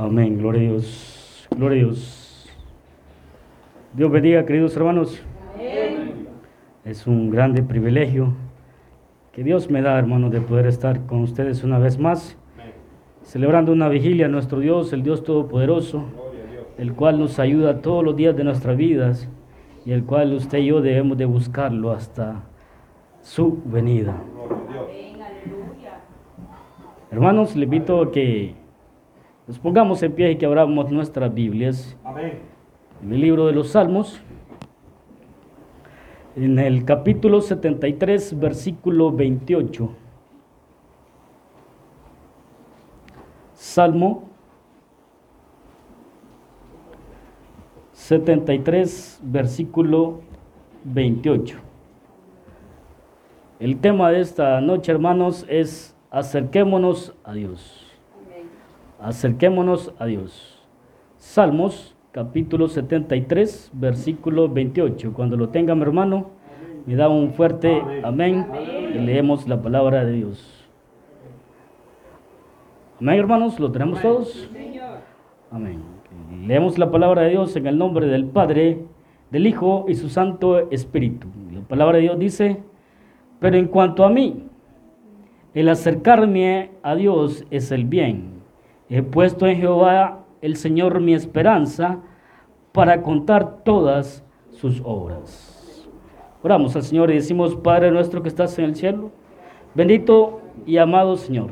Amén, gloria a Dios, gloria a Dios. Dios bendiga, queridos hermanos. Es un grande privilegio que Dios me da, hermanos, de poder estar con ustedes una vez más, celebrando una vigilia a nuestro Dios, el Dios Todopoderoso, el cual nos ayuda todos los días de nuestras vidas y el cual usted y yo debemos de buscarlo hasta su venida. Hermanos, le invito a que nos pongamos en pie y que abramos nuestras Biblias. En el libro de los Salmos, en el capítulo 73, versículo 28. Salmo 73, versículo 28. El tema de esta noche, hermanos, es acerquémonos a Dios. Acerquémonos a Dios. Salmos capítulo 73, versículo 28. Cuando lo tenga mi hermano, me da un fuerte amén, y leemos la palabra de Dios. Amén, hermanos, ¿lo tenemos todos? Amén. Leemos la palabra de Dios en el nombre del Padre, del Hijo y su Santo Espíritu. La palabra de Dios dice, pero en cuanto a mí, el acercarme a Dios es el bien. He puesto en Jehová el Señor mi esperanza para contar todas sus obras. Oramos al Señor y decimos, Padre nuestro que estás en el cielo, bendito y amado Señor.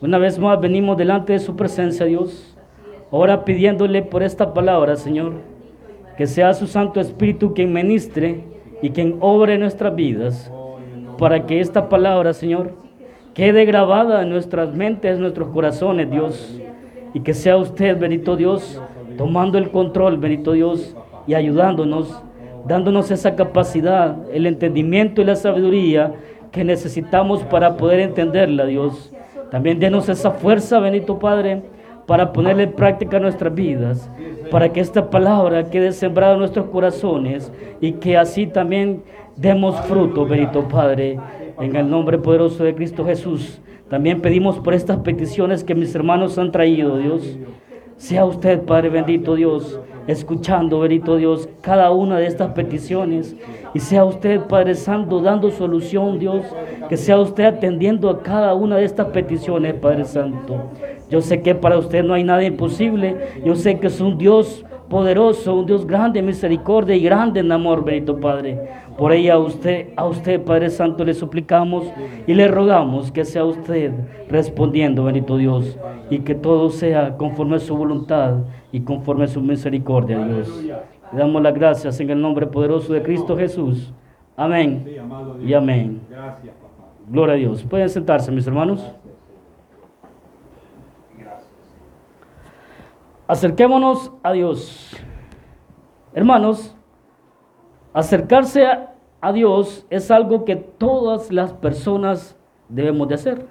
Una vez más venimos delante de su presencia, Dios, ahora pidiéndole por esta palabra, Señor, que sea su Santo Espíritu quien ministre y quien obre nuestras vidas para que esta palabra, Señor, quede grabada en nuestras mentes, en nuestros corazones, Dios. Y que sea usted, bendito Dios, tomando el control, bendito Dios, y ayudándonos, dándonos esa capacidad, el entendimiento y la sabiduría que necesitamos para poder entenderla, Dios. También denos esa fuerza, bendito Padre, para ponerle en práctica nuestras vidas, para que esta palabra quede sembrada en nuestros corazones y que así también demos fruto, bendito Padre, en el nombre poderoso de Cristo Jesús. También pedimos por estas peticiones que mis hermanos han traído, Dios. Sea usted, Padre bendito Dios, escuchando, bendito Dios, cada una de estas peticiones. Y sea usted, Padre Santo, dando solución, Dios. Que sea usted atendiendo a cada una de estas peticiones, Padre Santo. Yo sé que para usted no hay nada imposible. Yo sé que es un Dios poderoso, un Dios grande en misericordia y grande en amor, bendito Padre. Por ella a usted, a usted, Padre Santo, le suplicamos y le rogamos que sea usted respondiendo, bendito Dios, y que todo sea conforme a su voluntad y conforme a su misericordia, Dios. Le damos las gracias en el nombre poderoso de Cristo Jesús. Amén y amén. Gloria a Dios. Pueden sentarse, mis hermanos. Acerquémonos a Dios. Hermanos, acercarse a Dios es algo que todas las personas debemos de hacer.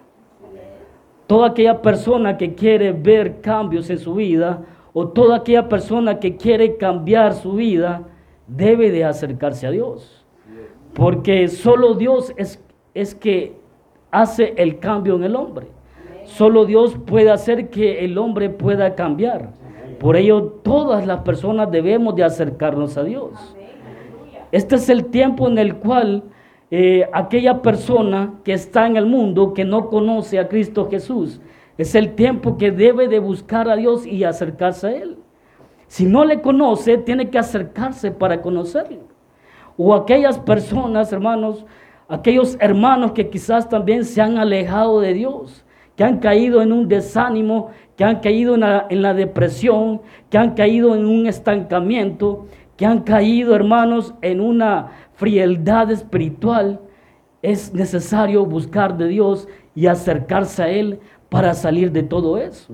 Toda aquella persona que quiere ver cambios en su vida o toda aquella persona que quiere cambiar su vida debe de acercarse a Dios. Porque solo Dios es, es que hace el cambio en el hombre. Solo Dios puede hacer que el hombre pueda cambiar. Por ello, todas las personas debemos de acercarnos a Dios. Este es el tiempo en el cual eh, aquella persona que está en el mundo, que no conoce a Cristo Jesús, es el tiempo que debe de buscar a Dios y acercarse a Él. Si no le conoce, tiene que acercarse para conocerlo. O aquellas personas, hermanos, aquellos hermanos que quizás también se han alejado de Dios, que han caído en un desánimo, que han caído en la, depresión, que han caído en un estancamiento, que han caído, hermanos, en una frialdad espiritual. Es necesario buscar de Dios y acercarse a Él para salir de todo eso,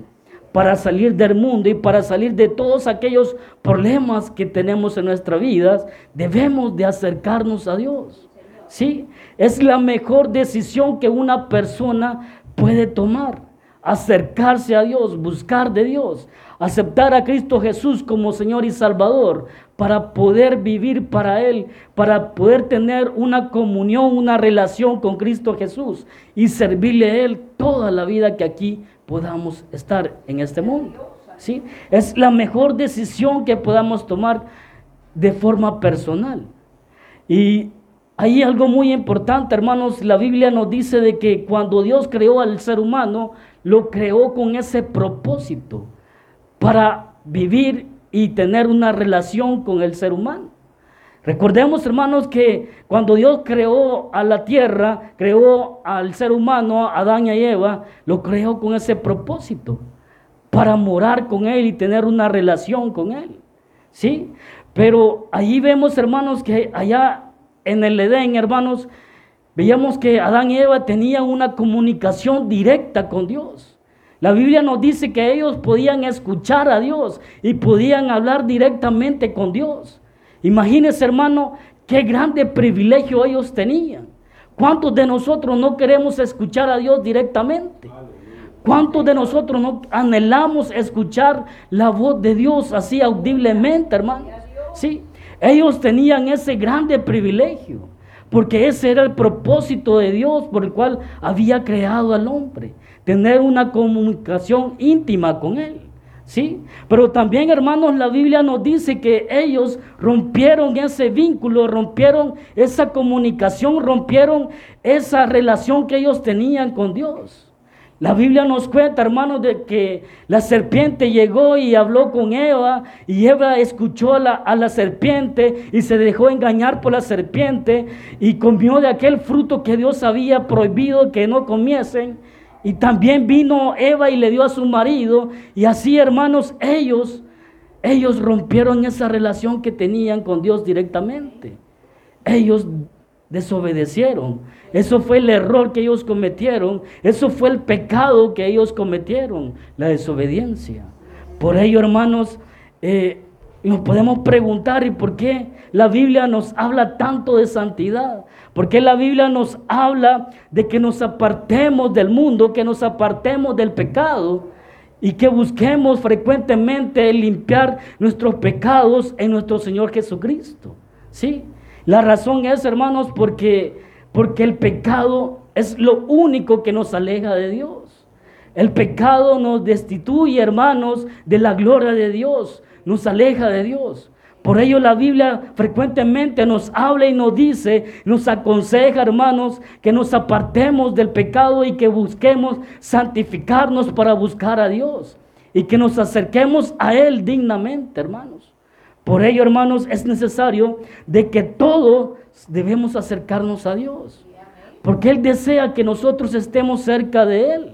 para salir del mundo y para salir de todos aquellos problemas que tenemos en nuestra vida. Debemos de acercarnos a Dios. Sí, es la mejor decisión que una persona puede tomar acercarse a Dios, buscar de Dios, aceptar a Cristo Jesús como Señor y Salvador para poder vivir para Él, para poder tener una comunión, una relación con Cristo Jesús y servirle a Él toda la vida que aquí podamos estar en este mundo. ¿sí? Es la mejor decisión que podamos tomar de forma personal. Y hay algo muy importante, hermanos. La Biblia nos dice de que cuando Dios creó al ser humano, lo creó con ese propósito para vivir y tener una relación con el ser humano. Recordemos, hermanos, que cuando Dios creó a la tierra, creó al ser humano, a Adán y Eva, lo creó con ese propósito, para morar con Él y tener una relación con Él. ¿Sí? Pero allí vemos, hermanos, que allá en el Edén, hermanos, veíamos que Adán y Eva tenían una comunicación directa con Dios. La Biblia nos dice que ellos podían escuchar a Dios y podían hablar directamente con Dios. Imagínense, hermano, qué grande privilegio ellos tenían. ¿Cuántos de nosotros no queremos escuchar a Dios directamente? ¿Cuántos de nosotros no anhelamos escuchar la voz de Dios así audiblemente, hermano? Sí, ellos tenían ese grande privilegio, porque ese era el propósito de Dios por el cual había creado al hombre, tener una comunicación íntima con Él. ¿Sí? Pero también, hermanos, la Biblia nos dice que ellos rompieron ese vínculo, rompieron esa comunicación, rompieron esa relación que ellos tenían con Dios. La Biblia nos cuenta, hermanos, de que la serpiente llegó y habló con Eva y Eva escuchó a la, a la, serpiente y se dejó engañar por la serpiente y comió de aquel fruto que Dios había prohibido que no comiesen. Y también vino Eva y le dio a su marido y así, hermanos, ellos, ellos rompieron esa relación que tenían con Dios directamente. Ellos desobedecieron. Eso fue el error que ellos cometieron. Eso fue el pecado que ellos cometieron, la desobediencia. Por ello, hermanos, eh, nos podemos preguntar, ¿y por qué la Biblia nos habla tanto de santidad? ¿Por qué la Biblia nos habla de que nos apartemos del mundo, que nos apartemos del pecado y que busquemos frecuentemente limpiar nuestros pecados en nuestro Señor Jesucristo? ¿Sí? La razón es, hermanos, porque, porque el pecado es lo único que nos aleja de Dios. El pecado nos destituye, hermanos, de la gloria de Dios, nos aleja de Dios. Por ello la Biblia frecuentemente nos habla y nos dice, nos aconseja, hermanos, que nos apartemos del pecado y que busquemos santificarnos para buscar a Dios y que nos acerquemos a Él dignamente, hermanos. Por ello, hermanos, es necesario de que todos debemos acercarnos a Dios. Porque Él desea que nosotros estemos cerca de Él.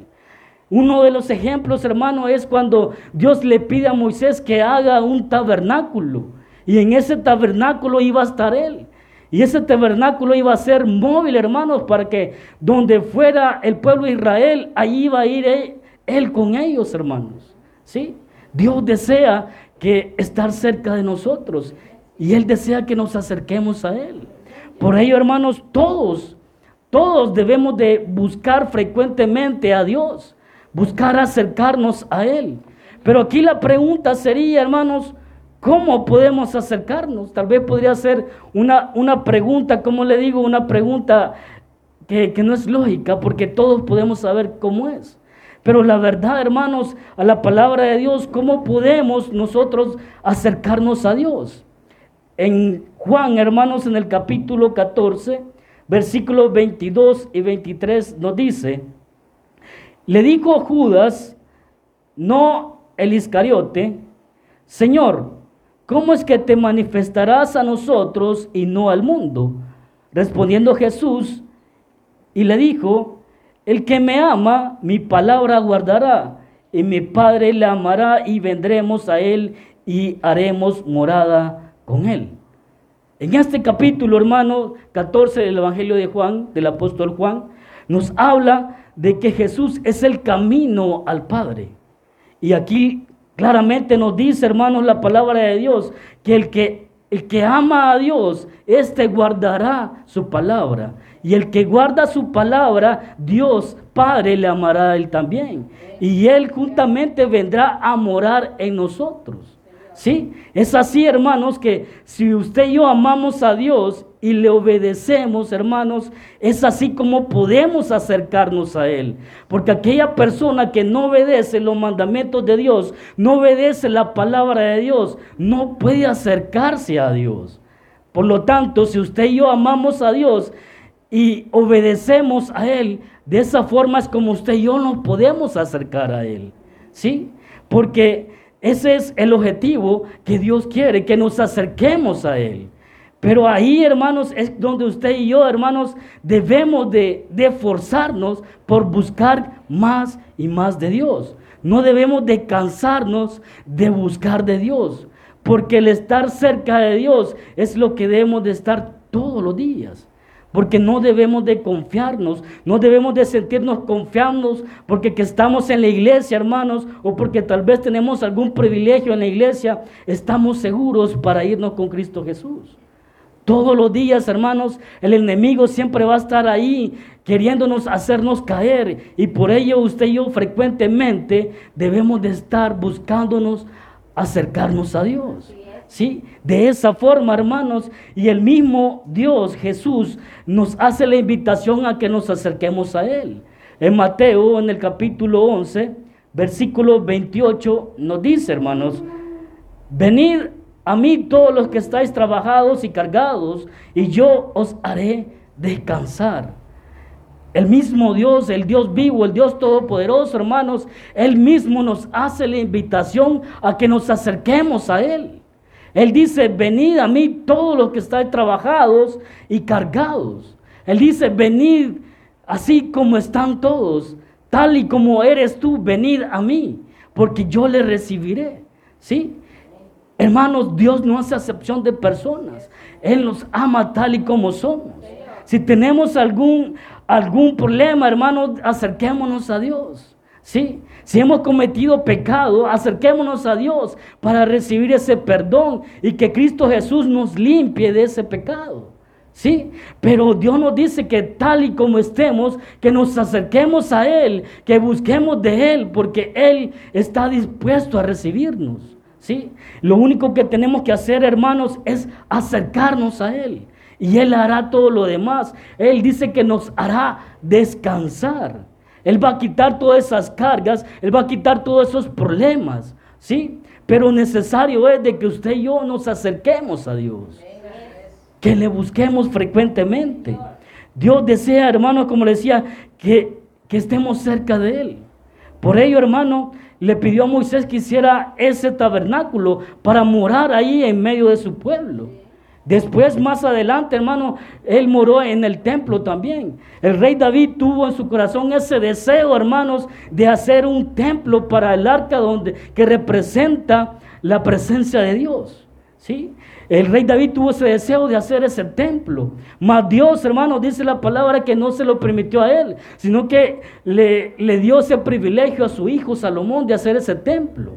Uno de los ejemplos, hermano, es cuando Dios le pide a Moisés que haga un tabernáculo. Y en ese tabernáculo iba a estar Él. Y ese tabernáculo iba a ser móvil, hermanos, para que donde fuera el pueblo de Israel, ahí iba a ir él, él con ellos, hermanos. ¿Sí? Dios desea que estar cerca de nosotros y Él desea que nos acerquemos a Él. Por ello, hermanos, todos, todos debemos de buscar frecuentemente a Dios, buscar acercarnos a Él. Pero aquí la pregunta sería, hermanos, ¿cómo podemos acercarnos? Tal vez podría ser una, una pregunta, como le digo, una pregunta que, que no es lógica, porque todos podemos saber cómo es. Pero la verdad, hermanos, a la palabra de Dios, ¿cómo podemos nosotros acercarnos a Dios? En Juan, hermanos, en el capítulo 14, versículos 22 y 23 nos dice, le dijo Judas, no el Iscariote, Señor, ¿cómo es que te manifestarás a nosotros y no al mundo? Respondiendo Jesús, y le dijo, el que me ama, mi palabra guardará, y mi Padre le amará y vendremos a él y haremos morada con él. En este capítulo, hermano, 14 del Evangelio de Juan, del apóstol Juan, nos habla de que Jesús es el camino al Padre. Y aquí claramente nos dice, hermanos, la palabra de Dios, que el que, el que ama a Dios, éste guardará su palabra. Y el que guarda su palabra, Dios Padre le amará a él también. Y él juntamente vendrá a morar en nosotros. ¿Sí? Es así, hermanos, que si usted y yo amamos a Dios y le obedecemos, hermanos, es así como podemos acercarnos a Él. Porque aquella persona que no obedece los mandamientos de Dios, no obedece la palabra de Dios, no puede acercarse a Dios. Por lo tanto, si usted y yo amamos a Dios y obedecemos a Él, de esa forma es como usted y yo nos podemos acercar a Él. ¿Sí? Porque ese es el objetivo que Dios quiere, que nos acerquemos a Él. Pero ahí, hermanos, es donde usted y yo, hermanos, debemos de, de forzarnos por buscar más y más de Dios. No debemos de cansarnos de buscar de Dios, porque el estar cerca de Dios es lo que debemos de estar todos los días. Porque no debemos de confiarnos, no debemos de sentirnos confiados porque que estamos en la iglesia, hermanos, o porque tal vez tenemos algún privilegio en la iglesia, estamos seguros para irnos con Cristo Jesús. Todos los días, hermanos, el enemigo siempre va a estar ahí queriéndonos hacernos caer. Y por ello usted y yo frecuentemente debemos de estar buscándonos acercarnos a Dios. ¿Sí? De esa forma, hermanos, y el mismo Dios, Jesús, nos hace la invitación a que nos acerquemos a Él. En Mateo, en el capítulo 11, versículo 28, nos dice, hermanos, venid a mí todos los que estáis trabajados y cargados, y yo os haré descansar. El mismo Dios, el Dios vivo, el Dios todopoderoso, hermanos, Él mismo nos hace la invitación a que nos acerquemos a Él. Él dice, venid a mí todos los que estáis trabajados y cargados. Él dice, venid así como están todos, tal y como eres tú, venid a mí, porque yo le recibiré. ¿Sí? Hermanos, Dios no hace acepción de personas. Él nos ama tal y como somos. Si tenemos algún, algún problema, hermanos, acerquémonos a Dios. ¿Sí? Si hemos cometido pecado, acerquémonos a Dios para recibir ese perdón y que Cristo Jesús nos limpie de ese pecado. ¿Sí? Pero Dios nos dice que tal y como estemos, que nos acerquemos a Él, que busquemos de Él, porque Él está dispuesto a recibirnos. ¿sí? Lo único que tenemos que hacer, hermanos, es acercarnos a Él. Y Él hará todo lo demás. Él dice que nos hará descansar. Él va a quitar todas esas cargas, Él va a quitar todos esos problemas, ¿sí? Pero necesario es de que usted y yo nos acerquemos a Dios. Que le busquemos frecuentemente. Dios desea, hermanos, como le decía, que, que estemos cerca de Él. Por ello, hermano, le pidió a Moisés que hiciera ese tabernáculo para morar ahí en medio de su pueblo. Después, más adelante, hermano, él moró en el templo también. El rey David tuvo en su corazón ese deseo, hermanos, de hacer un templo para el arca donde, que representa la presencia de Dios. ¿sí? El rey David tuvo ese deseo de hacer ese templo. Mas Dios, hermano, dice la palabra que no se lo permitió a él, sino que le, le dio ese privilegio a su hijo Salomón de hacer ese templo.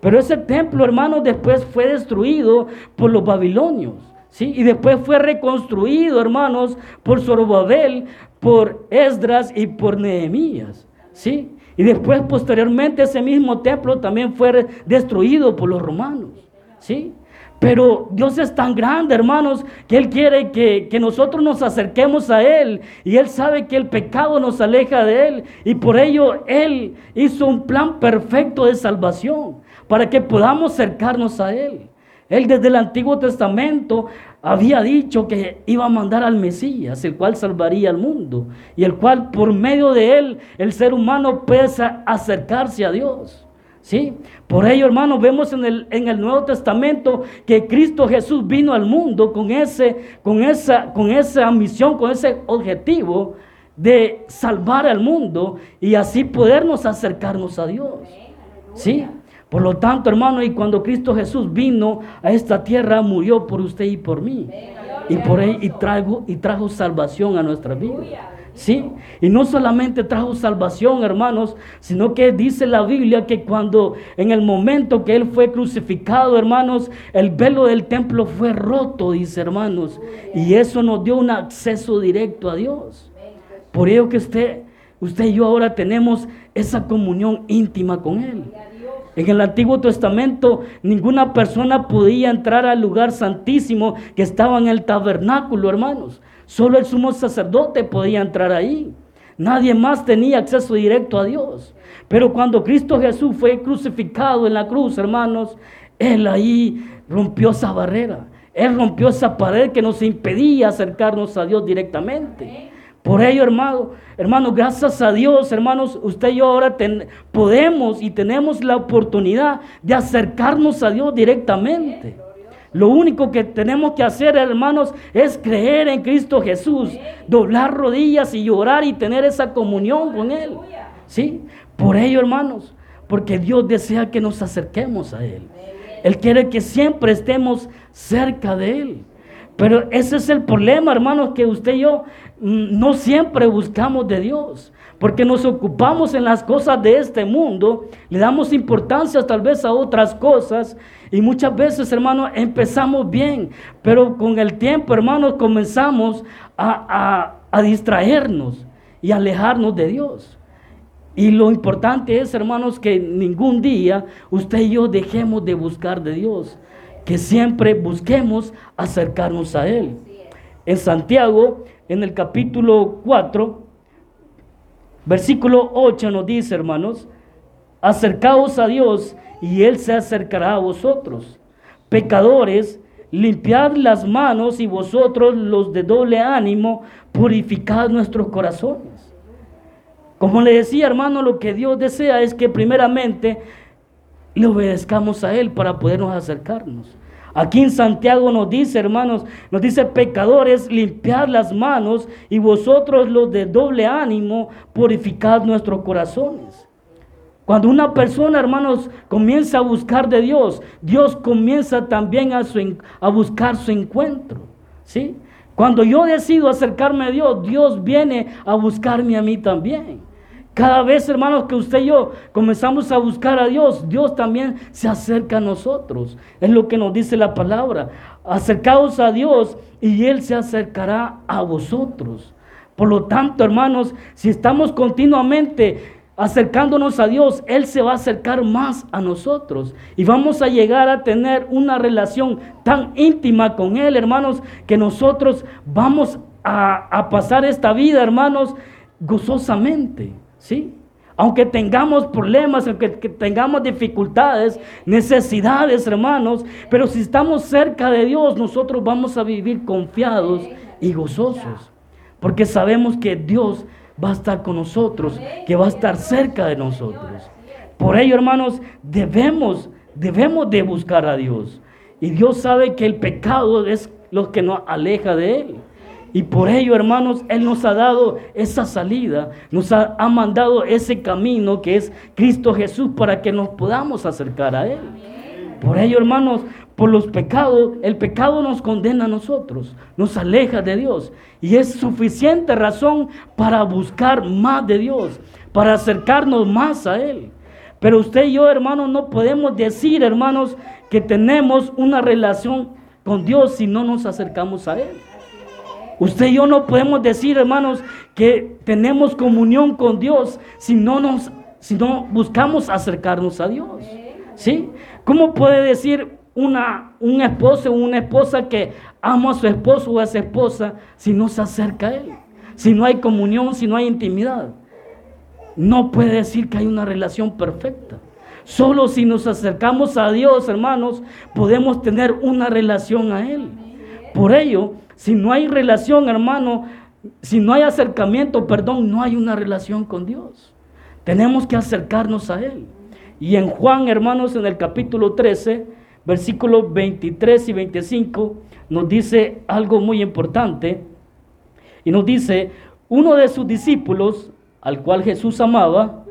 Pero ese templo, hermano, después fue destruido por los babilonios. ¿Sí? Y después fue reconstruido, hermanos, por Zorobabel, por Esdras y por Nehemías. ¿sí? Y después, posteriormente, ese mismo templo también fue destruido por los romanos. ¿sí? Pero Dios es tan grande, hermanos, que Él quiere que, nosotros nos acerquemos a Él. Y Él sabe que el pecado nos aleja de Él. Y por ello Él hizo un plan perfecto de salvación para que podamos acercarnos a Él. Él desde el Antiguo Testamento había dicho que iba a mandar al Mesías, el cual salvaría al mundo. Y el cual por medio de Él el ser humano puede acercarse a Dios. ¿Sí? Por ello, hermanos, vemos en el, en el, Nuevo Testamento que Cristo Jesús vino al mundo con, ese, con, esa, con esa misión, con ese objetivo de salvar al mundo y así podernos acercarnos a Dios. ¿Sí? Por lo tanto, hermano, y cuando Cristo Jesús vino a esta tierra, murió por usted y por mí. Y, por él, y, trajo, y trajo salvación a nuestra vida. ¿Sí? Y no solamente trajo salvación, hermanos, sino que dice la Biblia que cuando en el momento que Él fue crucificado, hermanos, el velo del templo fue roto, dice hermanos. Y eso nos dio un acceso directo a Dios. Por ello que usted, usted y yo ahora tenemos esa comunión íntima con Él. En el Antiguo Testamento ninguna persona podía entrar al lugar santísimo que estaba en el tabernáculo, hermanos. Solo el sumo sacerdote podía entrar ahí. Nadie más tenía acceso directo a Dios. Pero cuando Cristo Jesús fue crucificado en la cruz, hermanos, Él ahí rompió esa barrera. Él rompió esa pared que nos impedía acercarnos a Dios directamente. Por ello, hermano, hermano, gracias a Dios, hermanos, usted y yo ahora podemos y tenemos la oportunidad de acercarnos a Dios directamente. Lo único que tenemos que hacer, hermanos, es creer en Cristo Jesús, doblar rodillas y llorar y tener esa comunión con Él. ¿Sí? Por ello, hermanos, porque Dios desea que nos acerquemos a Él. Él quiere que siempre estemos cerca de Él. Pero ese es el problema, hermanos, que usted y yo no siempre buscamos de Dios. Porque nos ocupamos en las cosas de este mundo, le damos importancia tal vez a otras cosas y muchas veces, hermanos, empezamos bien, pero con el tiempo, hermanos, comenzamos a, a distraernos y alejarnos de Dios. Y lo importante es, hermanos, que ningún día usted y yo dejemos de buscar de Dios que siempre busquemos acercarnos a Él. En Santiago, en el capítulo 4, versículo 8 nos dice, hermanos, acercaos a Dios y Él se acercará a vosotros. Pecadores, limpiad las manos y vosotros los de doble ánimo, purificad nuestros corazones. Como le decía, hermano, lo que Dios desea es que primeramente le obedezcamos a Él para podernos acercarnos. Aquí en Santiago nos dice, hermanos, nos dice, pecadores, limpiad las manos y vosotros los de doble ánimo, purificad nuestros corazones. Cuando una persona, hermanos, comienza a buscar de Dios, Dios comienza también a, buscar su encuentro. ¿sí? Cuando yo decido acercarme a Dios, Dios viene a buscarme a mí también. Cada vez, hermanos, que usted y yo comenzamos a buscar a Dios, Dios también se acerca a nosotros. Es lo que nos dice la palabra. Acercaos a Dios y Él se acercará a vosotros. Por lo tanto, hermanos, si estamos continuamente acercándonos a Dios, Él se va a acercar más a nosotros. Y vamos a llegar a tener una relación tan íntima con Él, hermanos, que nosotros vamos a, a pasar esta vida, hermanos, gozosamente. ¿Sí? Aunque tengamos problemas, aunque tengamos dificultades, necesidades, hermanos, pero si estamos cerca de Dios, nosotros vamos a vivir confiados y gozosos. Porque sabemos que Dios va a estar con nosotros, que va a estar cerca de nosotros. Por ello, hermanos, debemos, debemos de buscar a Dios. Y Dios sabe que el pecado es lo que nos aleja de Él. Y por ello, hermanos, Él nos ha dado esa salida, nos ha, mandado ese camino que es Cristo Jesús para que nos podamos acercar a Él. Por ello, hermanos, por los pecados, el pecado nos condena a nosotros, nos aleja de Dios. Y es suficiente razón para buscar más de Dios, para acercarnos más a Él. Pero usted y yo, hermanos, no podemos decir, hermanos, que tenemos una relación con Dios si no nos acercamos a Él. Usted y yo no podemos decir, hermanos, que tenemos comunión con Dios si no nos si no buscamos acercarnos a Dios. ¿Sí? ¿Cómo puede decir una, un esposo o una esposa que ama a su esposo o a su esposa si no se acerca a él? Si no hay comunión, si no hay intimidad. No puede decir que hay una relación perfecta. Solo si nos acercamos a Dios, hermanos, podemos tener una relación a Él. Por ello, si no hay relación, hermano, si no hay acercamiento, perdón, no hay una relación con Dios. Tenemos que acercarnos a Él. Y en Juan, hermanos, en el capítulo 13, versículos 23 y 25, nos dice algo muy importante. Y nos dice, uno de sus discípulos, al cual Jesús amaba,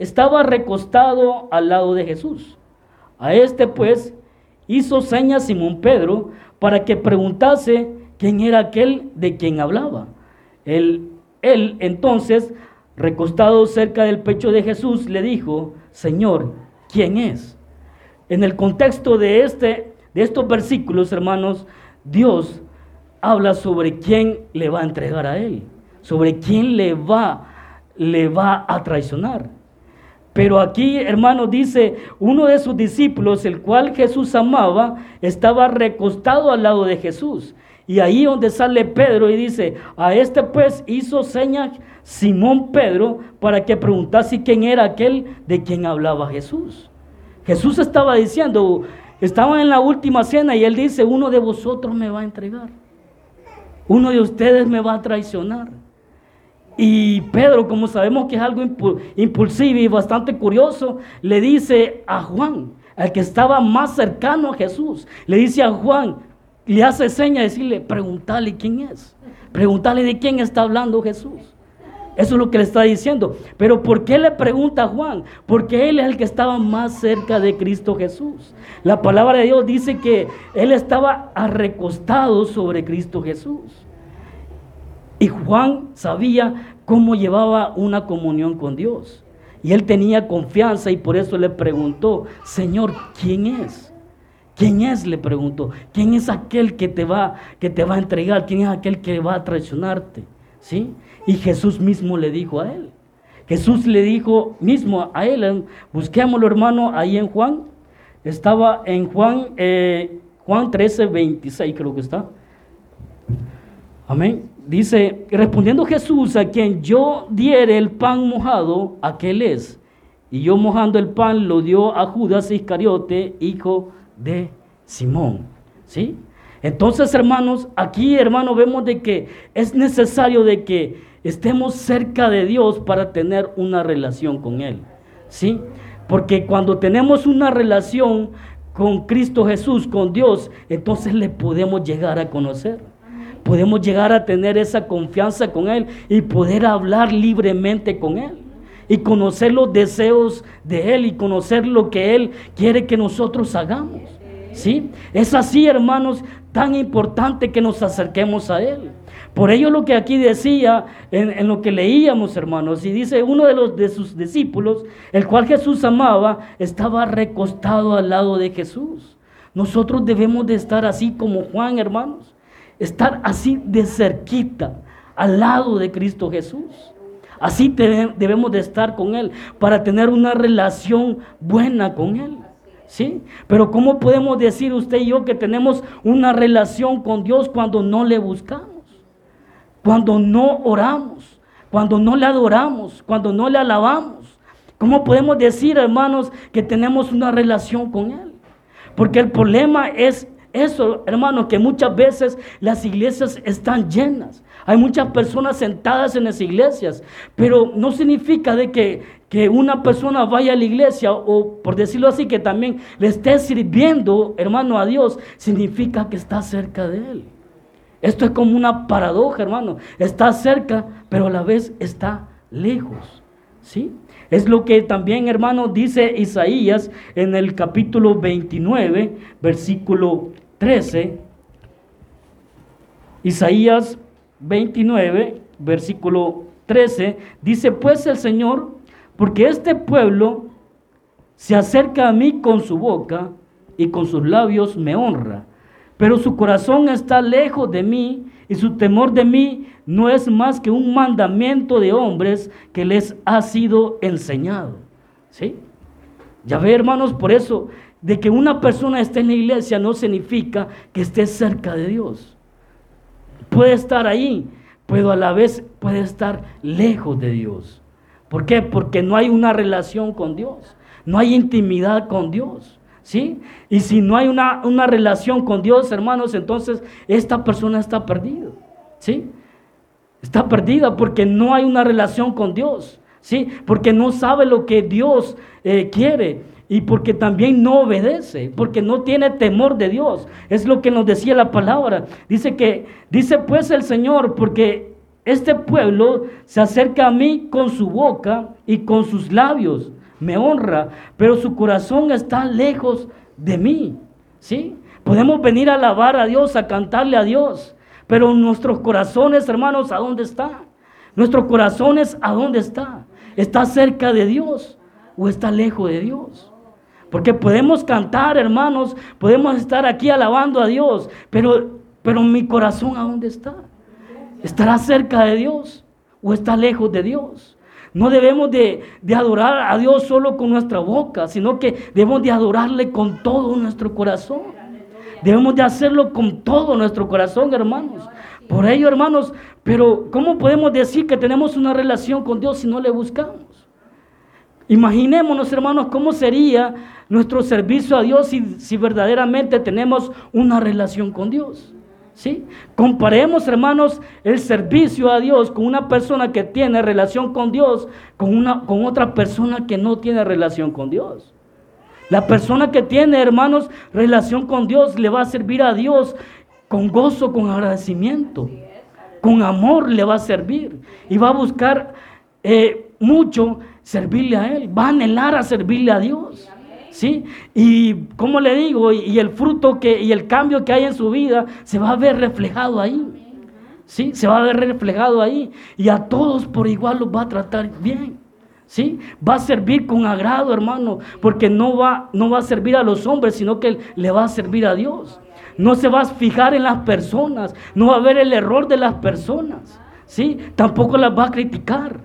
estaba recostado al lado de Jesús. A este pues hizo señas Simón Pedro para que preguntase quién era aquel de quien hablaba. Él, él entonces, recostado cerca del pecho de Jesús, le dijo, Señor, ¿quién es? En el contexto de, este, de estos versículos, hermanos, Dios habla sobre quién le va a entregar a él, sobre quién le va, le va a traicionar. Pero aquí, hermano, dice, uno de sus discípulos, el cual Jesús amaba, estaba recostado al lado de Jesús. Y ahí donde sale Pedro y dice, a este pues hizo señas Simón Pedro para que preguntase quién era aquel de quien hablaba Jesús. Jesús estaba diciendo, estaba en la última cena y él dice, uno de vosotros me va a entregar. Uno de ustedes me va a traicionar. Y Pedro, como sabemos que es algo impulsivo y bastante curioso, le dice a Juan, al que estaba más cercano a Jesús, le dice a Juan, le hace seña de decirle, pregúntale quién es, pregúntale de quién está hablando Jesús. Eso es lo que le está diciendo. Pero ¿por qué le pregunta a Juan? Porque él es el que estaba más cerca de Cristo Jesús. La palabra de Dios dice que él estaba arrecostado sobre Cristo Jesús. Y Juan sabía cómo llevaba una comunión con Dios. Y él tenía confianza y por eso le preguntó, Señor, ¿quién es? ¿Quién es? Le preguntó. ¿Quién es aquel que te va, que te va a entregar? ¿Quién es aquel que va a traicionarte? ¿Sí? Y Jesús mismo le dijo a él. Jesús le dijo mismo a él, busquémoslo hermano ahí en Juan. Estaba en Juan, eh, Juan 13, 26 creo que está. Amén. Dice, respondiendo Jesús, a quien yo diere el pan mojado, aquel es. Y yo mojando el pan lo dio a Judas Iscariote, hijo de Simón. ¿Sí? Entonces, hermanos, aquí, hermanos, vemos de que es necesario de que estemos cerca de Dios para tener una relación con Él. ¿Sí? Porque cuando tenemos una relación con Cristo Jesús, con Dios, entonces le podemos llegar a conocer podemos llegar a tener esa confianza con Él y poder hablar libremente con Él. Y conocer los deseos de Él y conocer lo que Él quiere que nosotros hagamos. ¿Sí? Es así, hermanos, tan importante que nos acerquemos a Él. Por ello lo que aquí decía, en, en, lo que leíamos, hermanos, y dice uno de los de sus discípulos, el cual Jesús amaba, estaba recostado al lado de Jesús. Nosotros debemos de estar así como Juan, hermanos estar así de cerquita, al lado de Cristo Jesús. Así debemos de estar con Él para tener una relación buena con Él. ¿Sí? Pero ¿cómo podemos decir usted y yo que tenemos una relación con Dios cuando no le buscamos? Cuando no oramos, cuando no le adoramos, cuando no le alabamos. ¿Cómo podemos decir, hermanos, que tenemos una relación con Él? Porque el problema es eso, hermano, que muchas veces las iglesias están llenas. Hay muchas personas sentadas en las iglesias, pero no significa de que, que una persona vaya a la iglesia o, por decirlo así, que también le esté sirviendo, hermano, a Dios, significa que está cerca de Él. Esto es como una paradoja, hermano. Está cerca, pero a la vez está lejos. ¿Sí? Es lo que también, hermano, dice Isaías en el capítulo 29, versículo 13, Isaías 29, versículo 13, dice, pues el Señor, porque este pueblo se acerca a mí con su boca y con sus labios me honra, pero su corazón está lejos de mí y su temor de mí no es más que un mandamiento de hombres que les ha sido enseñado. ¿Sí? Ya ve, hermanos, por eso de que una persona esté en la iglesia no significa que esté cerca de Dios. Puede estar ahí, pero a la vez puede estar lejos de Dios. ¿Por qué? Porque no hay una relación con Dios, no hay intimidad con Dios. ¿Sí? Y si no hay una, una relación con Dios, hermanos, entonces esta persona está perdida. ¿Sí? Está perdida porque no hay una relación con Dios. ¿Sí? Porque no sabe lo que Dios eh, quiere y porque también no obedece, porque no tiene temor de Dios. Es lo que nos decía la palabra. Dice que, dice pues el Señor, porque este pueblo se acerca a mí con su boca y con sus labios, me honra, pero su corazón está lejos de mí. ¿Sí? Podemos venir a alabar a Dios, a cantarle a Dios, pero nuestros corazones, hermanos, ¿a dónde está? Nuestros corazones, ¿a dónde está? ¿Está cerca de Dios o está lejos de Dios? Porque podemos cantar, hermanos, podemos estar aquí alabando a Dios, pero, pero mi corazón, ¿a dónde está? ¿Estará cerca de Dios o está lejos de Dios? no debemos de, adorar a Dios solo con nuestra boca, sino que debemos de adorarle con todo nuestro corazón. Debemos de hacerlo con todo nuestro corazón, hermanos. Por ello, hermanos, pero ¿cómo podemos decir que tenemos una relación con Dios si no le buscamos? Imaginémonos, hermanos, cómo sería nuestro servicio a Dios si, verdaderamente tenemos una relación con Dios. ¿Sí? Comparemos, hermanos, el servicio a Dios con una persona que tiene relación con Dios, con, una, con otra persona que no tiene relación con Dios. La persona que tiene, hermanos, relación con Dios le va a servir a Dios con gozo, con agradecimiento, con amor le va a servir y va a buscar eh, mucho servirle a Él, va a anhelar a servirle a Dios. ¿Sí? Y como le digo, y, el fruto que, y el cambio que hay en su vida se va a ver reflejado ahí. ¿Sí? Se va a ver reflejado ahí. Y a todos por igual los va a tratar bien. ¿Sí? Va a servir con agrado, hermano, porque no va, no va a servir a los hombres, sino que le va a servir a Dios. No se va a fijar en las personas, no va a ver el error de las personas, ¿sí? Tampoco las va a criticar,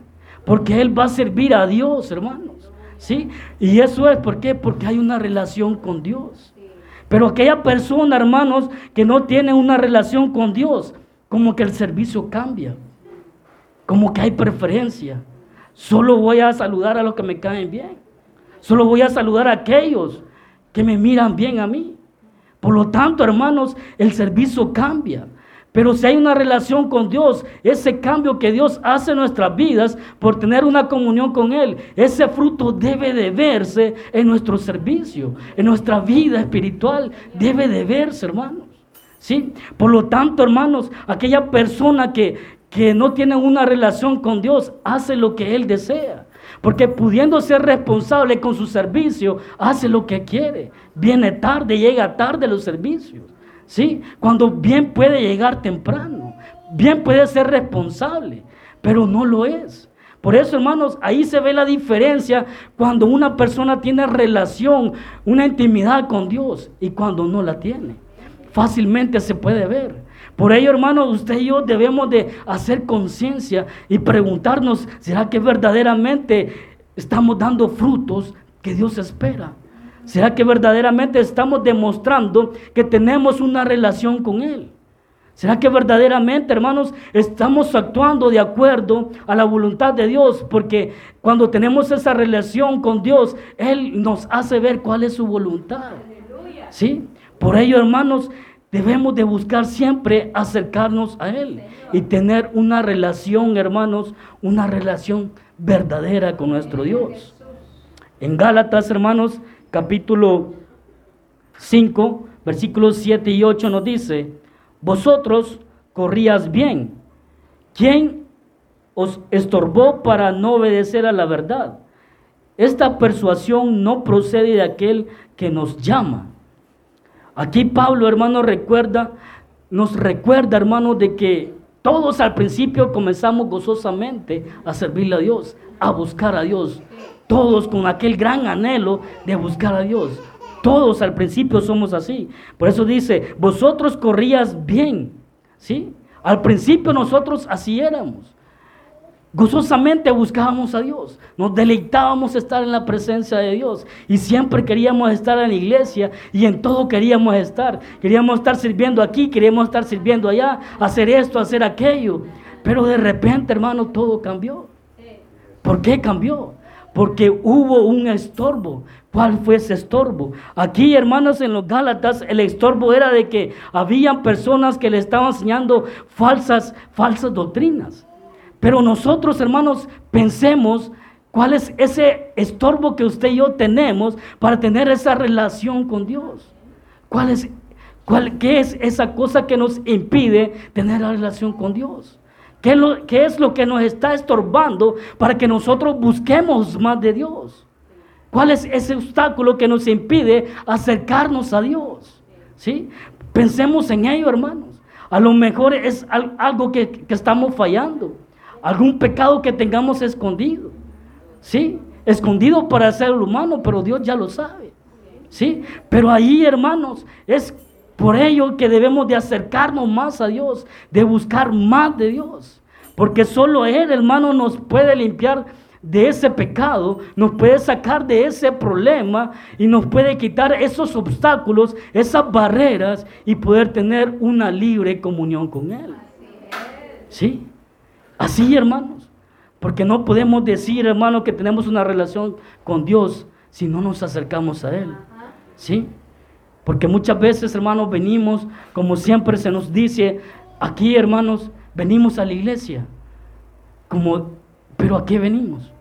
porque él va a servir a Dios, hermanos, ¿sí? Y eso es. Porque hay una relación con Dios. Pero aquella persona, hermanos, que no tiene una relación con Dios, como que el servicio cambia, como que hay preferencia. Solo voy a saludar a los que me caen bien. Solo voy a saludar a aquellos que me miran bien a mí. Por lo tanto, hermanos, el servicio cambia. Pero si hay una relación con Dios, ese cambio que Dios hace en nuestras vidas por tener una comunión con Él, ese fruto debe de verse en nuestro servicio, en nuestra vida espiritual, debe de verse, hermanos. ¿Sí? Por lo tanto, hermanos, aquella persona que, que no tiene una relación con Dios hace lo que Él desea. Porque pudiendo ser responsable con su servicio, hace lo que quiere. Viene tarde, llega tarde los servicios. ¿Sí? Cuando bien puede llegar temprano. Bien puede ser responsable, pero no lo es. Por eso, hermanos, ahí se ve la diferencia cuando una persona tiene relación, una intimidad con Dios y cuando no la tiene. Fácilmente se puede ver. Por ello, hermanos, usted y yo debemos de hacer conciencia y preguntarnos, ¿será que verdaderamente estamos dando frutos que Dios espera? ¿Será que verdaderamente estamos demostrando que tenemos una relación con Él? ¿Será que verdaderamente, hermanos, estamos actuando de acuerdo a la voluntad de Dios? Porque cuando tenemos esa relación con Dios, Él nos hace ver cuál es su voluntad. ¿Sí? Por ello, hermanos, Debemos de buscar siempre acercarnos a Él y tener una relación, hermanos, una relación verdadera con nuestro Dios. En Gálatas, hermanos, capítulo 5, versículos 7 y 8 nos dice, vosotros corrías bien. ¿Quién os estorbó para no obedecer a la verdad? Esta persuasión no procede de aquel que nos llama. Aquí Pablo, hermano, recuerda, nos recuerda, hermano, de que todos al principio comenzamos gozosamente a servirle a Dios, a buscar a Dios. Todos con aquel gran anhelo de buscar a Dios. Todos al principio somos así. Por eso dice, vosotros corrías bien. ¿Sí? Al principio nosotros así éramos. Gozosamente buscábamos a Dios, nos deleitábamos estar en la presencia de Dios y siempre queríamos estar en la iglesia y en todo queríamos estar. Queríamos estar sirviendo aquí, queríamos estar sirviendo allá, hacer esto, hacer aquello. Pero de repente, hermano, todo cambió. ¿Por qué cambió? Porque hubo un estorbo. ¿Cuál fue ese estorbo? Aquí, hermanos, en los Gálatas, el estorbo era de que habían personas que le estaban enseñando falsas, falsas doctrinas. Pero nosotros, hermanos, pensemos cuál es ese estorbo que usted y yo tenemos para tener esa relación con Dios. ¿Cuál es, cuál, ¿Qué es esa cosa que nos impide tener la relación con Dios? ¿Qué lo, ¿Qué es lo que nos está estorbando para que nosotros busquemos más de Dios? ¿Cuál es ese obstáculo que nos impide acercarnos a Dios? ¿Sí? Pensemos en ello, hermanos. A lo mejor es algo que, que estamos fallando algún pecado que tengamos escondido. ¿Sí? Escondido para el ser humano, pero Dios ya lo sabe. ¿Sí? Pero ahí, hermanos, es por ello que debemos de acercarnos más a Dios, de buscar más de Dios. Porque solo Él, hermano, nos puede limpiar de ese pecado, nos puede sacar de ese problema y nos puede quitar esos obstáculos, esas barreras y poder tener una libre comunión con Él. ¿Sí? Así, hermanos. Porque no podemos decir, hermano, que tenemos una relación con Dios si no nos acercamos a Él. ¿Sí? Porque muchas veces, hermanos, venimos, como siempre se nos dice, aquí, hermanos, venimos a la iglesia. Como, pero ¿a qué venimos?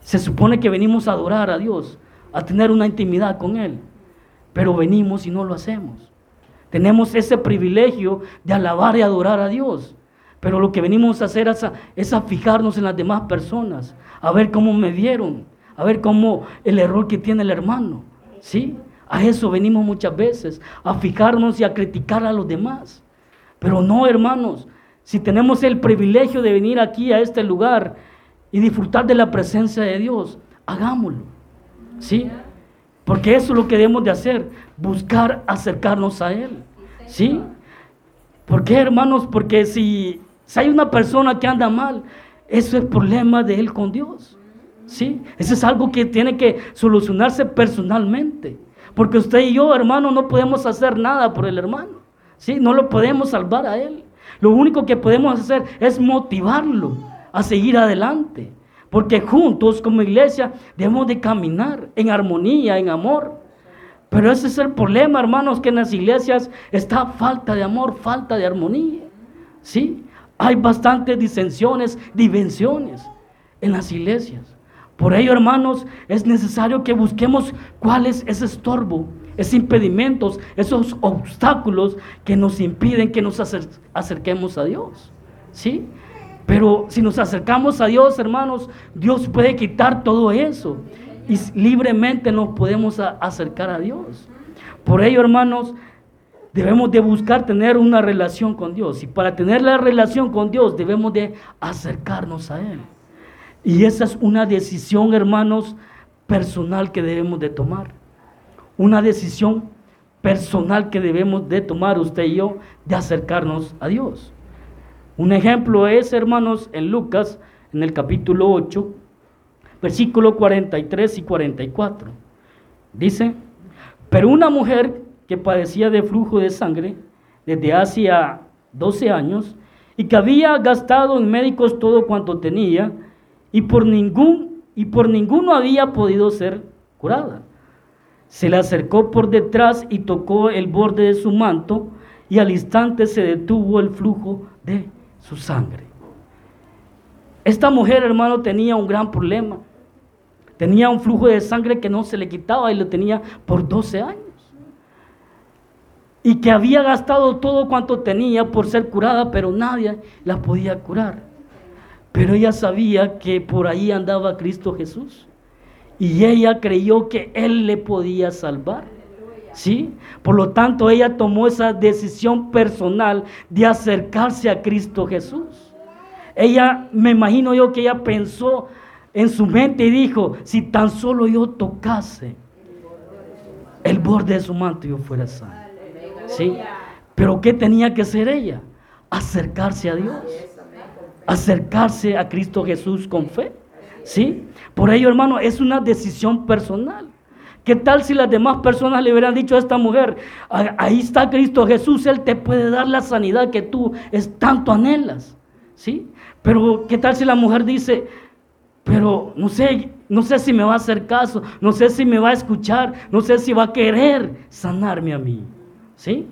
Se supone que venimos a adorar a Dios, a tener una intimidad con Él. Pero venimos y no lo hacemos. Tenemos ese privilegio de alabar y adorar a Dios. Pero lo que venimos a hacer es a, fijarnos en las demás personas, a ver cómo me vieron, a ver cómo el error que tiene el hermano. ¿Sí? A eso venimos muchas veces, a fijarnos y a criticar a los demás. Pero no, hermanos, si tenemos el privilegio de venir aquí a este lugar y disfrutar de la presencia de Dios, hagámoslo. ¿Sí? Porque eso es lo que debemos de hacer, buscar acercarnos a Él. ¿Sí? ¿Por qué, hermanos? Porque si, hay una persona que anda mal, eso es problema de Él con Dios. ¿Sí? Eso es algo que tiene que solucionarse personalmente. Porque usted y yo, hermano, no podemos hacer nada por el hermano. ¿sí? No lo podemos salvar a él. Lo único que podemos hacer es motivarlo a seguir adelante. Porque juntos como iglesia debemos de caminar en armonía, en amor. Pero ese es el problema, hermanos, que en las iglesias está falta de amor, falta de armonía. ¿Sí? Hay bastantes disensiones, dimensiones en las iglesias. Por ello, hermanos, es necesario que busquemos cuál es ese estorbo, esos impedimentos, esos obstáculos que nos impiden que nos acerquemos a Dios. ¿Sí? Pero si nos acercamos a Dios, hermanos, Dios puede quitar todo eso y libremente nos podemos acercar a Dios. Por ello, hermanos, debemos de buscar tener una relación con Dios y para tener la relación con Dios debemos de acercarnos a Él. Y esa es una decisión, hermanos, personal que debemos de tomar. Una decisión personal que debemos de tomar usted y yo de acercarnos a Dios. Un ejemplo es, hermanos, en Lucas, en el capítulo 8, versículo 43 y 44. Dice, pero una mujer que padecía de flujo de sangre desde hacía 12 años y que había gastado en médicos todo cuanto tenía, y por ningún y por ninguno había podido ser curada. Se le acercó por detrás y tocó el borde de su manto y al instante se detuvo el flujo de su sangre. Esta mujer, hermano, tenía un gran problema. Tenía un flujo de sangre que no se le quitaba y lo tenía por 12 años. Y que había gastado todo cuanto tenía por ser curada, pero nadie la podía curar. Pero ella sabía que por ahí andaba Cristo Jesús. Y ella creyó que Él le podía salvar. ¿Sí? Por lo tanto, ella tomó esa decisión personal de acercarse a Cristo Jesús. Ella, me imagino yo que ella pensó en su mente y dijo, si tan solo yo tocase el borde de su manto, yo fuera sano. ¿Sí? Pero ¿qué tenía que hacer ella? Acercarse a Dios acercarse a Cristo Jesús con fe. ¿Sí? Por ello, hermano, es una decisión personal. ¿Qué tal si las demás personas le hubieran dicho a esta mujer, ahí está Cristo Jesús, Él te puede dar la sanidad que tú es tanto anhelas? ¿Sí? Pero ¿qué tal si la mujer dice, pero no sé, no sé si me va a hacer caso, no sé si me va a escuchar, no sé si va a querer sanarme a mí? ¿Sí?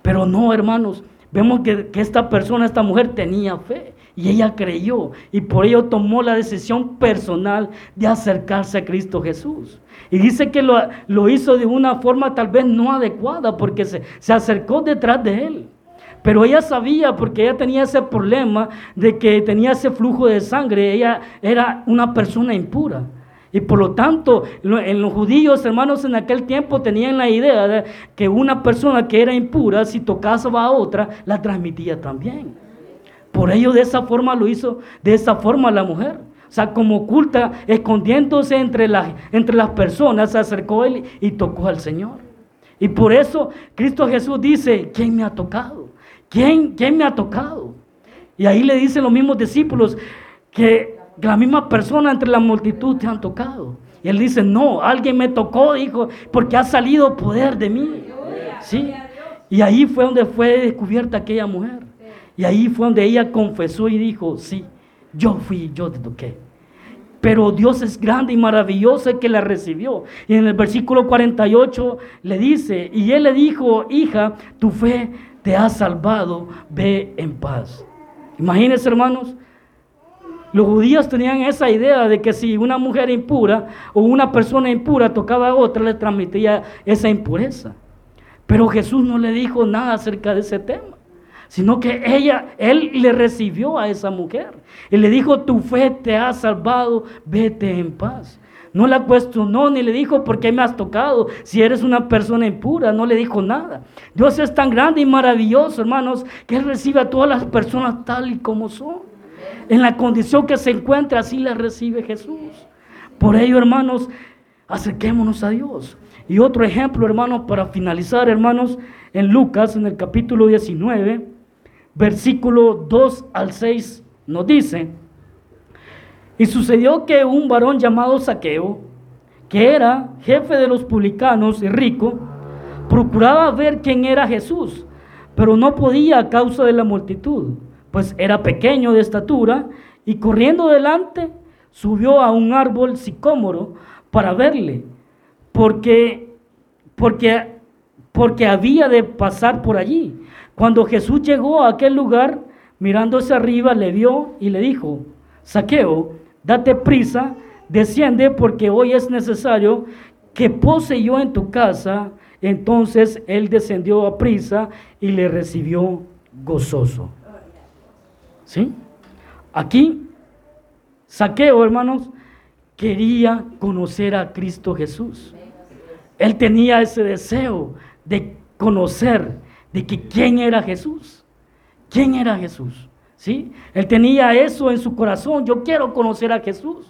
Pero no, hermanos, Vemos que, esta persona, esta mujer tenía fe y ella creyó y por ello tomó la decisión personal de acercarse a Cristo Jesús. Y dice que lo, hizo de una forma tal vez no adecuada porque se, se acercó detrás de él. Pero ella sabía, porque ella tenía ese problema de que tenía ese flujo de sangre, ella era una persona impura. Y por lo tanto, en los judíos, hermanos, en aquel tiempo tenían la idea de que una persona que era impura, si tocaba a otra, la transmitía también. Por ello, de esa forma lo hizo, de esa forma la mujer. O sea, como oculta, escondiéndose entre las, entre las personas, se acercó él y tocó al Señor. Y por eso Cristo Jesús dice, ¿quién me ha tocado? ¿Quién, quién me ha tocado? Y ahí le dicen los mismos discípulos que que la misma persona entre la multitud te han tocado. Y él dice, no, alguien me tocó, dijo, porque ha salido poder de mí. ¿Sí? Y ahí fue donde fue descubierta aquella mujer. Y ahí fue donde ella confesó y dijo, sí, yo fui, yo te toqué. Pero Dios es grande y maravilloso que la recibió. Y en el versículo 48 le dice, y él le dijo, hija, tu fe te ha salvado, ve en paz. Imagínense hermanos, los judíos tenían esa idea de que si una mujer impura o una persona impura tocaba a otra, le transmitía esa impureza. Pero Jesús no le dijo nada acerca de ese tema, sino que ella, él le recibió a esa mujer y le dijo, tu fe te ha salvado, vete en paz. No la cuestionó ni le dijo, ¿por qué me has tocado? Si eres una persona impura, no le dijo nada. Dios es tan grande y maravilloso, hermanos, que Él recibe a todas las personas tal y como son. En la condición que se encuentra, así la recibe Jesús. Por ello, hermanos, acerquémonos a Dios. Y otro ejemplo, hermanos, para finalizar, hermanos, en Lucas, en el capítulo 19, versículo 2 al 6, nos dice, y sucedió que un varón llamado Saqueo, que era jefe de los publicanos y rico, procuraba ver quién era Jesús, pero no podía a causa de la multitud, pues era pequeño de estatura, y corriendo delante subió a un árbol sicómoro para verle porque, porque, porque había de pasar por allí. Cuando Jesús llegó a aquel lugar, mirándose arriba, le vio y le dijo, Saqueo, date prisa, desciende porque hoy es necesario que pose yo en tu casa. Entonces él descendió a prisa y le recibió gozoso. ¿Sí? Aquí, Saqueo, hermanos, quería conocer a Cristo Jesús. Él tenía ese deseo de conocer de que quién era Jesús. ¿Quién era Jesús? ¿Sí? Él tenía eso en su corazón. Yo quiero conocer a Jesús.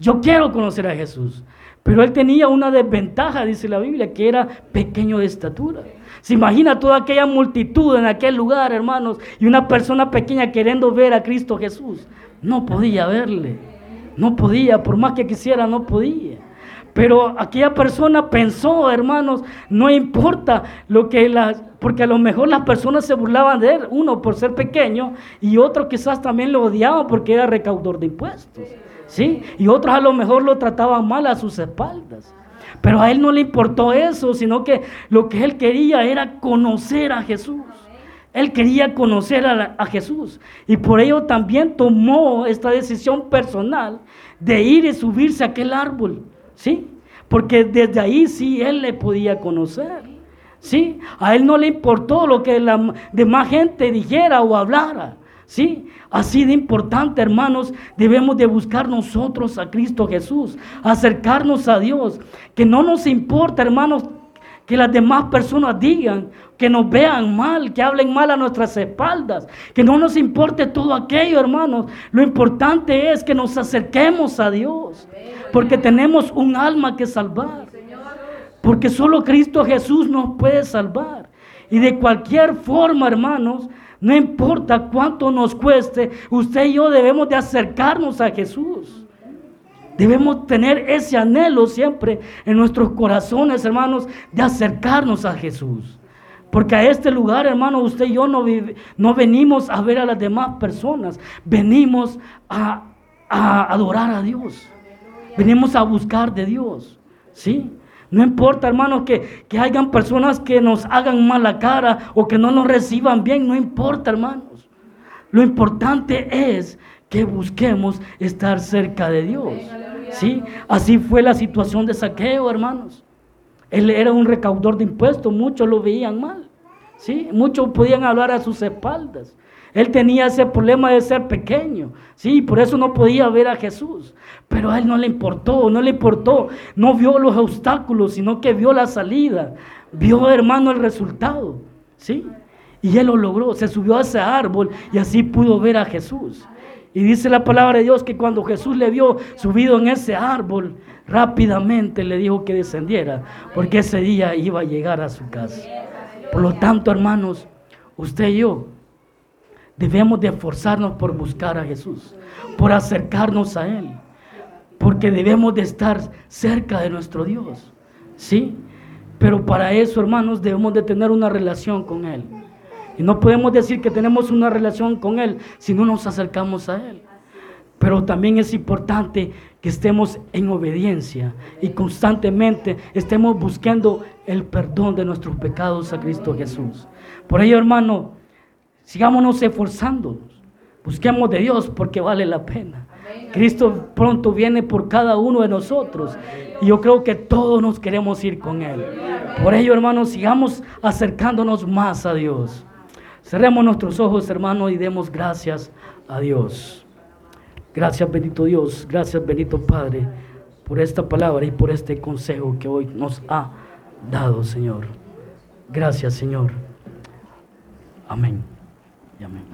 Yo quiero conocer a Jesús. Pero él tenía una desventaja, dice la Biblia, que era pequeño de estatura. Se imagina toda aquella multitud en aquel lugar, hermanos, y una persona pequeña queriendo ver a Cristo Jesús. No podía verle. No podía, por más que quisiera, no podía. Pero aquella persona pensó, hermanos, no importa lo que las, porque a lo mejor las personas se burlaban de él, uno por ser pequeño y otro quizás también lo odiaban porque era recaudador de impuestos, ¿sí? Y otros a lo mejor lo trataban mal a sus espaldas. Pero a él no le importó eso, sino que lo que él quería era conocer a Jesús. Él quería conocer a, a, Jesús y por ello también tomó esta decisión personal de ir y subirse a aquel árbol. ¿Sí? Porque desde ahí sí él le podía conocer. ¿Sí? A él no le importó lo que la demás gente dijera o hablara. ¿Sí? Así de importante, hermanos, debemos de buscar nosotros a Cristo Jesús, acercarnos a Dios. Que no nos importa, hermanos, que las demás personas digan, que nos vean mal, que hablen mal a nuestras espaldas, que no nos importe todo aquello, hermanos. Lo importante es que nos acerquemos a Dios porque tenemos un alma que salvar. Porque solo Cristo Jesús nos puede salvar. Y de cualquier forma, hermanos, no importa cuánto nos cueste, usted y yo debemos de acercarnos a Jesús. Debemos tener ese anhelo siempre en nuestros corazones, hermanos, de acercarnos a Jesús. Porque a este lugar, hermano, usted y yo no, no venimos a ver a las demás personas, venimos a, a adorar a Dios. Venimos a buscar de Dios. ¿Sí? No importa, hermanos, que, que hayan personas que nos hagan mala cara o que no nos reciban bien. No importa, hermanos. Lo importante es que busquemos estar cerca de Dios. ¿Sí? Así fue la situación de saqueo, hermanos. Él era un recaudador de impuestos, muchos lo veían mal. ¿Sí? Muchos podían hablar a sus espaldas. Él tenía ese problema de ser pequeño, sí, por eso no podía ver a Jesús. Pero a él no le importó, no le importó, no vio los obstáculos, sino que vio la salida, vio, hermano, el resultado, sí. Y él lo logró, se subió a ese árbol y así pudo ver a Jesús. Y dice la palabra de Dios que cuando Jesús le vio subido en ese árbol, rápidamente le dijo que descendiera, porque ese día iba a llegar a su casa. Por lo tanto, hermanos, usted y yo debemos de esforzarnos por buscar a Jesús, por acercarnos a Él, porque debemos de estar cerca de nuestro Dios, ¿sí? Pero para eso, hermanos, debemos de tener una relación con Él. Y no podemos decir que tenemos una relación con Él si no nos acercamos a Él. Pero también es importante que estemos en obediencia y constantemente estemos buscando el perdón de nuestros pecados a Cristo Jesús. Por ello, hermano, sigámonos esforzándonos. Busquemos de Dios porque vale la pena. Cristo pronto viene por cada uno de nosotros y yo creo que todos nos queremos ir con Él. Por ello, hermanos, sigamos acercándonos más a Dios. Cerremos nuestros ojos, hermanos, y demos gracias a Dios. Gracias, bendito Dios. Gracias, bendito Padre, por esta palabra y por este consejo que hoy nos ha dado, Señor. Gracias, Señor. Amén. Amén.